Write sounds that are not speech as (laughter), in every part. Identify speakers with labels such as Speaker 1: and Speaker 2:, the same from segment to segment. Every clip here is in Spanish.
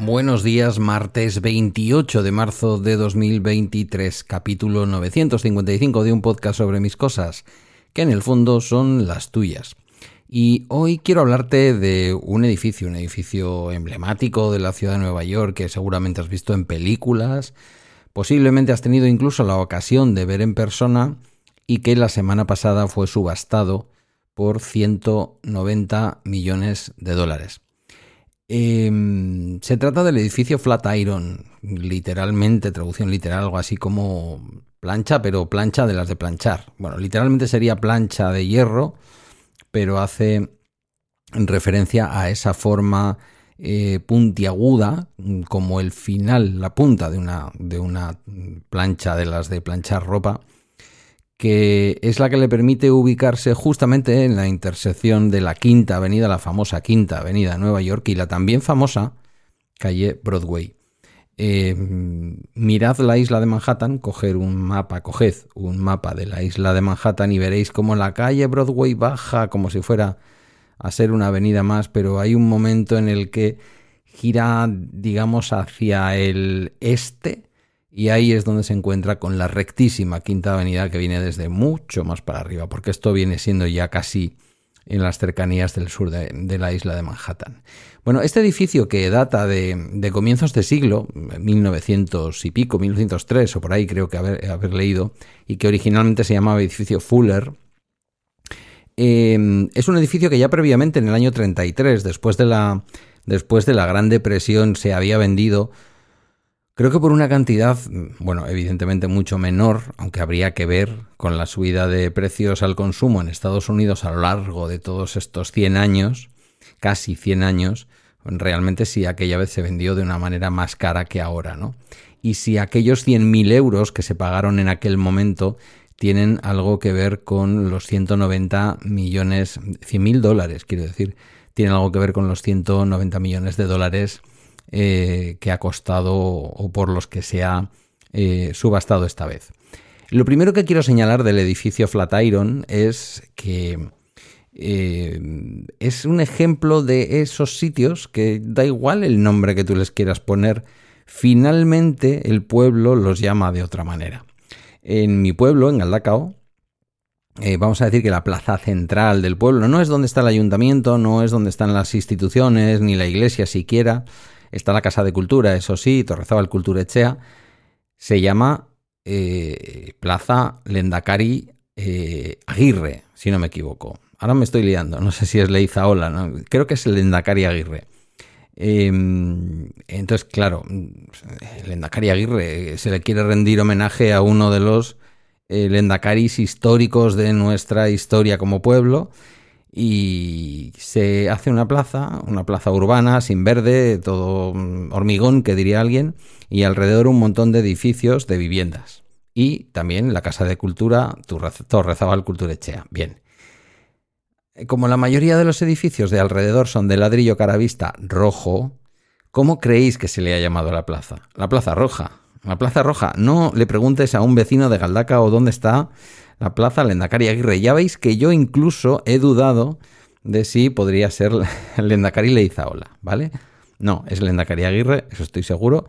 Speaker 1: Buenos días, martes 28 de marzo de 2023, capítulo 955 de un podcast sobre mis cosas, que en el fondo son las tuyas. Y hoy quiero hablarte de un edificio, un edificio emblemático de la ciudad de Nueva York que seguramente has visto en películas, posiblemente has tenido incluso la ocasión de ver en persona y que la semana pasada fue subastado por 190 millones de dólares. Em, se trata del edificio Flatiron, literalmente, traducción literal, algo así como plancha, pero plancha de las de planchar. Bueno, literalmente sería plancha de hierro pero hace referencia a esa forma eh, puntiaguda, como el final, la punta de una, de una plancha de las de planchar ropa, que es la que le permite ubicarse justamente en la intersección de la Quinta Avenida, la famosa Quinta Avenida de Nueva York, y la también famosa calle Broadway. Eh, mirad la isla de Manhattan, coger un mapa, coged un mapa de la isla de Manhattan y veréis cómo la calle Broadway baja como si fuera a ser una avenida más, pero hay un momento en el que gira, digamos, hacia el este y ahí es donde se encuentra con la rectísima quinta avenida que viene desde mucho más para arriba, porque esto viene siendo ya casi en las cercanías del sur de, la isla de Manhattan. Bueno, este edificio que data de, comienzos de siglo, 1900 y pico, 1903 o por ahí creo que haber, leído, y que originalmente se llamaba edificio Fuller, em, es un edificio que ya previamente en el año 33, después de la, después de la Gran Depresión, se había vendido Creo que por una cantidad, bueno, evidentemente mucho menor, aunque habría que ver con la subida de precios al consumo en Estados Unidos a lo largo de todos estos 100 años, casi 100 años, realmente si aquella vez se vendió de una manera más cara que ahora, ¿no? Y si aquellos 100.000 euros que se pagaron en aquel momento tienen algo que ver con los 190 millones, 100.000 dólares, quiero decir, tienen algo que ver con los 190 millones de dólares eh, que ha costado o por los que se ha eh, subastado esta vez. Lo primero que quiero señalar del edificio Flatiron es que eh, es un ejemplo de esos sitios que da igual el nombre que tú les quieras poner, finalmente el pueblo los llama de otra manera. En mi pueblo, en Galdacao, vamos a decir que la plaza central del pueblo no es donde está el ayuntamiento, no es donde están las instituciones, ni la iglesia siquiera, Está la Casa de Cultura, eso sí, Torrezabal Cultura Echea. Se llama eh, Plaza Lendakari eh, Aguirre, si no me equivoco. Ahora me estoy liando, no sé si es Leizaola, ¿no? creo que es el Lendakari Aguirre. Em, entonces, claro, Lendakari Aguirre se le quiere rendir homenaje a uno de los eh, Lendakaris históricos de nuestra historia como pueblo y se hace una plaza, una plaza urbana, sin verde, todo mm, hormigón, que diría alguien, y alrededor un montón de edificios de viviendas. Y también la Casa de Cultura Torrezabal Culturechea. Bien. Como la mayoría de los edificios de alrededor son de ladrillo caravista rojo, ¿cómo creéis que se le ha llamado a la plaza? La Plaza Roja. La Plaza Roja. No le preguntes a un vecino de Galdaca o dónde está la plaza Lendakari Aguirre. Ya veis que yo incluso he dudado de si podría ser (laughs) Lendakari Leizaola, ¿vale? No, es Lendakari Aguirre, eso estoy seguro,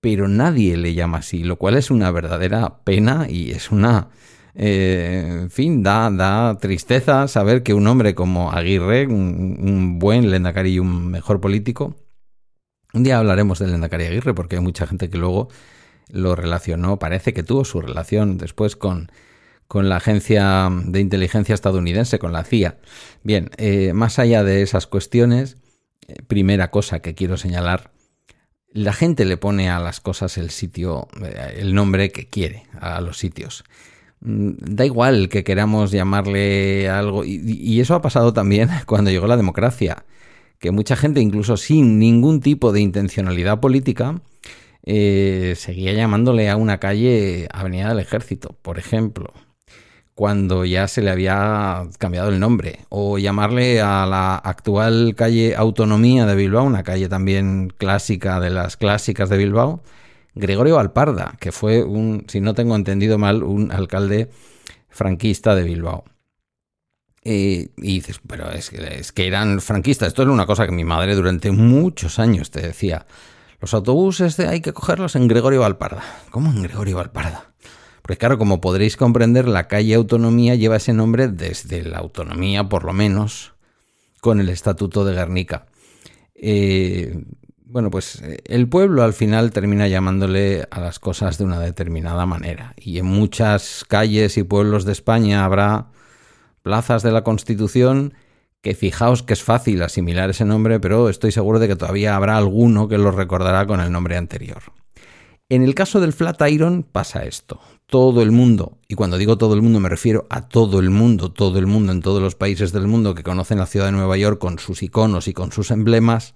Speaker 1: pero nadie le llama así, lo cual es una verdadera pena y es una... Eh, en fin, da, da tristeza saber que un hombre como Aguirre, un, buen Lendakari y un mejor político, un día hablaremos de Lendakari Aguirre porque hay mucha gente que luego lo relacionó, parece que tuvo su relación después con con la agencia de inteligencia estadounidense, con la CIA. Bien, eh, más allá de esas cuestiones, eh, primera cosa que quiero señalar, la gente le pone a las cosas el sitio, eh, el nombre que quiere a los sitios. Mm, da igual que queramos llamarle algo, y, eso ha pasado también (laughs) cuando llegó la democracia, que mucha gente, incluso sin ningún tipo de intencionalidad política, seguía llamándole a una calle Avenida del Ejército, por ejemplo, cuando ya se le había cambiado el nombre, o llamarle a la actual calle Autonomía de Bilbao, una calle también clásica de las clásicas de Bilbao, Gregorio Alparda, que fue un, si no tengo entendido mal, un alcalde franquista de Bilbao. y dices, pero es que, es que eran franquistas. Esto es una cosa que mi madre durante muchos años te decía. Los autobuses hay que cogerlos en Gregorio Alparda. ¿Cómo en Gregorio Alparda? Porque claro, como podréis comprender, la calle Autonomía lleva ese nombre desde la autonomía, por lo menos, con el Estatuto de Guernica. Eh, bueno, pues eh, el pueblo al final termina llamándole a las cosas de una determinada manera. Y en muchas calles y pueblos de España habrá plazas de la Constitución que fijaos que es fácil asimilar ese nombre, pero estoy seguro de que todavía habrá alguno que lo recordará con el nombre anterior. En el caso del Flatiron pasa esto. Todo el mundo, y cuando digo todo el mundo me refiero a todo el mundo, todo el mundo en todos los países del mundo que conocen la ciudad de Nueva York con sus iconos y con sus emblemas,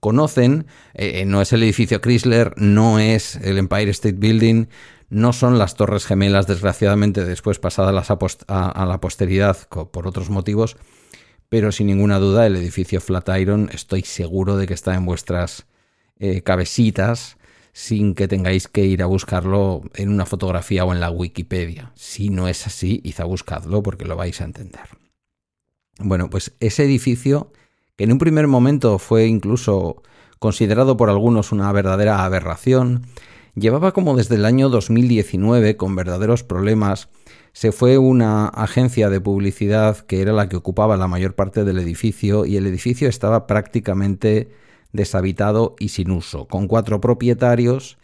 Speaker 1: conocen, eh, eh, no es el edificio Chrysler, no es el Empire State Building, no son las Torres Gemelas, desgraciadamente después pasadas a, la posteridad por otros motivos, pero sin ninguna duda el edificio Flatiron estoy seguro de que está en vuestras eh, cabecitas sin que tengáis que ir a buscarlo en una fotografía o en la Wikipedia. Si no es así, a buscadlo porque lo vais a entender. Bueno, pues ese edificio, que en un primer momento fue incluso considerado por algunos una verdadera aberración, llevaba como desde el año 2019 con verdaderos problemas. Se fue una agencia de publicidad que era la que ocupaba la mayor parte del edificio y el edificio estaba prácticamente deshabitado y sin uso, con cuatro propietarios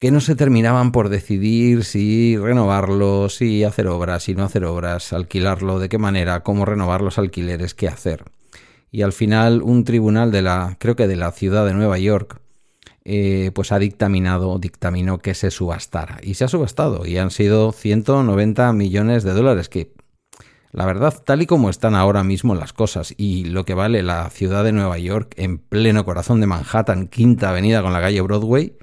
Speaker 1: que no se terminaban por decidir si renovarlo, si hacer obras, si no hacer obras, alquilarlo, de qué manera, cómo renovar los alquileres, qué hacer. Y al final un tribunal de la, creo que de la ciudad de Nueva York, eh, pues ha dictaminado, dictaminó que se subastara. Y se ha subastado y han sido 190 millones de dólares, que la verdad, tal y como están ahora mismo las cosas y lo que vale la ciudad de Nueva York en pleno corazón de Manhattan, quinta avenida con la calle Broadway,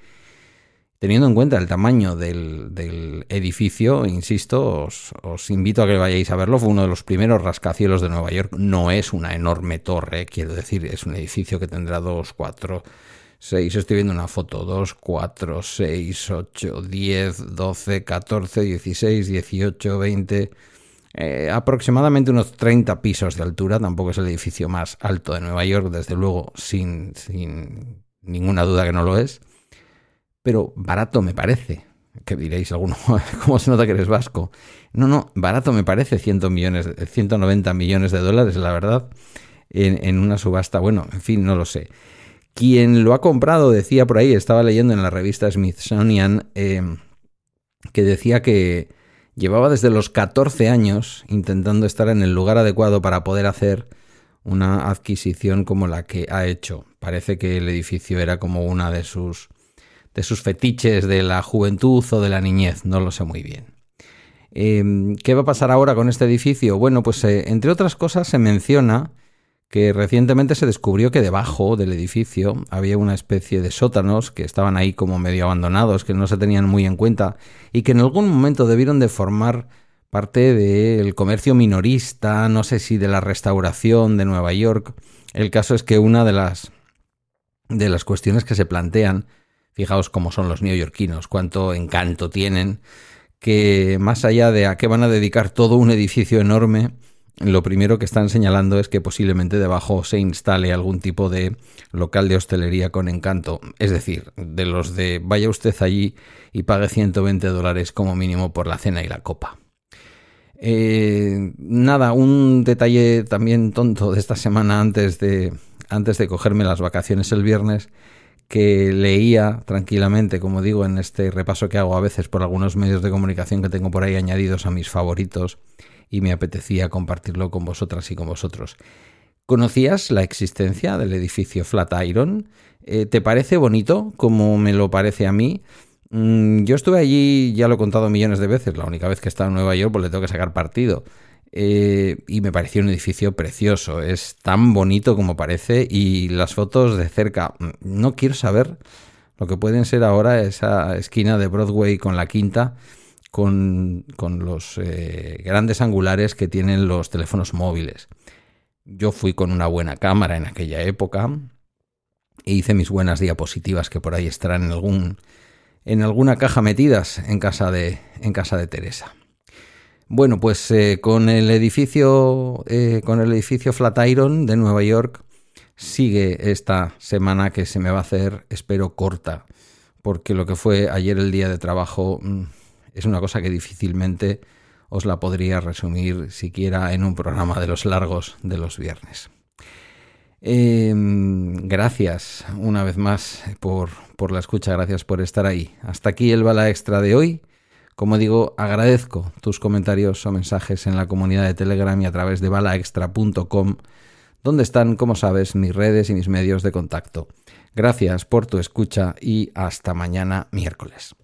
Speaker 1: teniendo en cuenta el tamaño del, edificio, insisto, os, invito a que vayáis a verlo, fue uno de los primeros rascacielos de Nueva York, no es una enorme torre, quiero decir, es un edificio que tendrá dos, cuatro, seis, estoy viendo una foto, dos, cuatro, seis, ocho, diez, doce, catorce, dieciséis, dieciocho, veinte... Eh, aproximadamente unos 30 pisos de altura, tampoco es el edificio más alto de Nueva York, desde luego, sin, sin ninguna duda que no lo es, pero barato me parece. Que diréis alguno, (laughs) ¿cómo se nota que eres vasco? No, no, barato me parece 100 millones, 190 millones de dólares, la verdad, en, una subasta. Bueno, en fin, no lo sé. Quien lo ha comprado decía por ahí, estaba leyendo en la revista Smithsonian, eh, que decía que, Llevaba desde los 14 años intentando estar en el lugar adecuado para poder hacer una adquisición como la que ha hecho. Parece que el edificio era como una de sus de sus fetiches de la juventud o de la niñez, no lo sé muy bien. Em, ¿Qué va a pasar ahora con este edificio? Bueno, pues eh, entre otras cosas se menciona que recientemente se descubrió que debajo del edificio había una especie de sótanos que estaban ahí como medio abandonados, que no se tenían muy en cuenta y que en algún momento debieron de formar parte del comercio minorista, no sé si de la restauración de Nueva York. El caso es que una de las de las cuestiones que se plantean, fijaos cómo son los neoyorquinos, cuánto encanto tienen, que más allá de a qué van a dedicar todo un edificio enorme, lo primero que están señalando es que posiblemente debajo se instale algún tipo de local de hostelería con encanto. Es decir, de los de vaya usted allí y pague 120 dólares como mínimo por la cena y la copa. Eh, nada, un detalle también tonto de esta semana antes de, antes de cogerme las vacaciones el viernes que leía tranquilamente, como digo, en este repaso que hago a veces por algunos medios de comunicación que tengo por ahí añadidos a mis favoritos y me apetecía compartirlo con vosotras y con vosotros. ¿Conocías la existencia del edificio Flatiron? Eh, ¿Te parece bonito como me lo parece a mí? Mm, yo estuve allí, ya lo he contado millones de veces, la única vez que he estado en Nueva York pues le tengo que sacar partido. Eh, y me pareció un edificio precioso, es tan bonito como parece y las fotos de cerca, mm, no quiero saber lo que pueden ser ahora esa esquina de Broadway con la quinta, con, los eh, grandes angulares que tienen los teléfonos móviles. Yo fui con una buena cámara en aquella época e hice mis buenas diapositivas que por ahí estarán en algún en alguna caja metidas en casa de en casa de Teresa. Bueno, pues eh, con el edificio eh, con el edificio Flatiron de Nueva York sigue esta semana que se me va a hacer, espero, corta, porque lo que fue ayer el día de trabajo mm, es una cosa que difícilmente os la podría resumir siquiera en un programa de los largos de los viernes. Em, gracias una vez más por, por la escucha, gracias por estar ahí. Hasta aquí el bala extra de hoy. Como digo, agradezco tus comentarios o mensajes en la comunidad de Telegram y a través de balaextra.com, donde están, como sabes, mis redes y mis medios de contacto. Gracias por tu escucha y hasta mañana miércoles.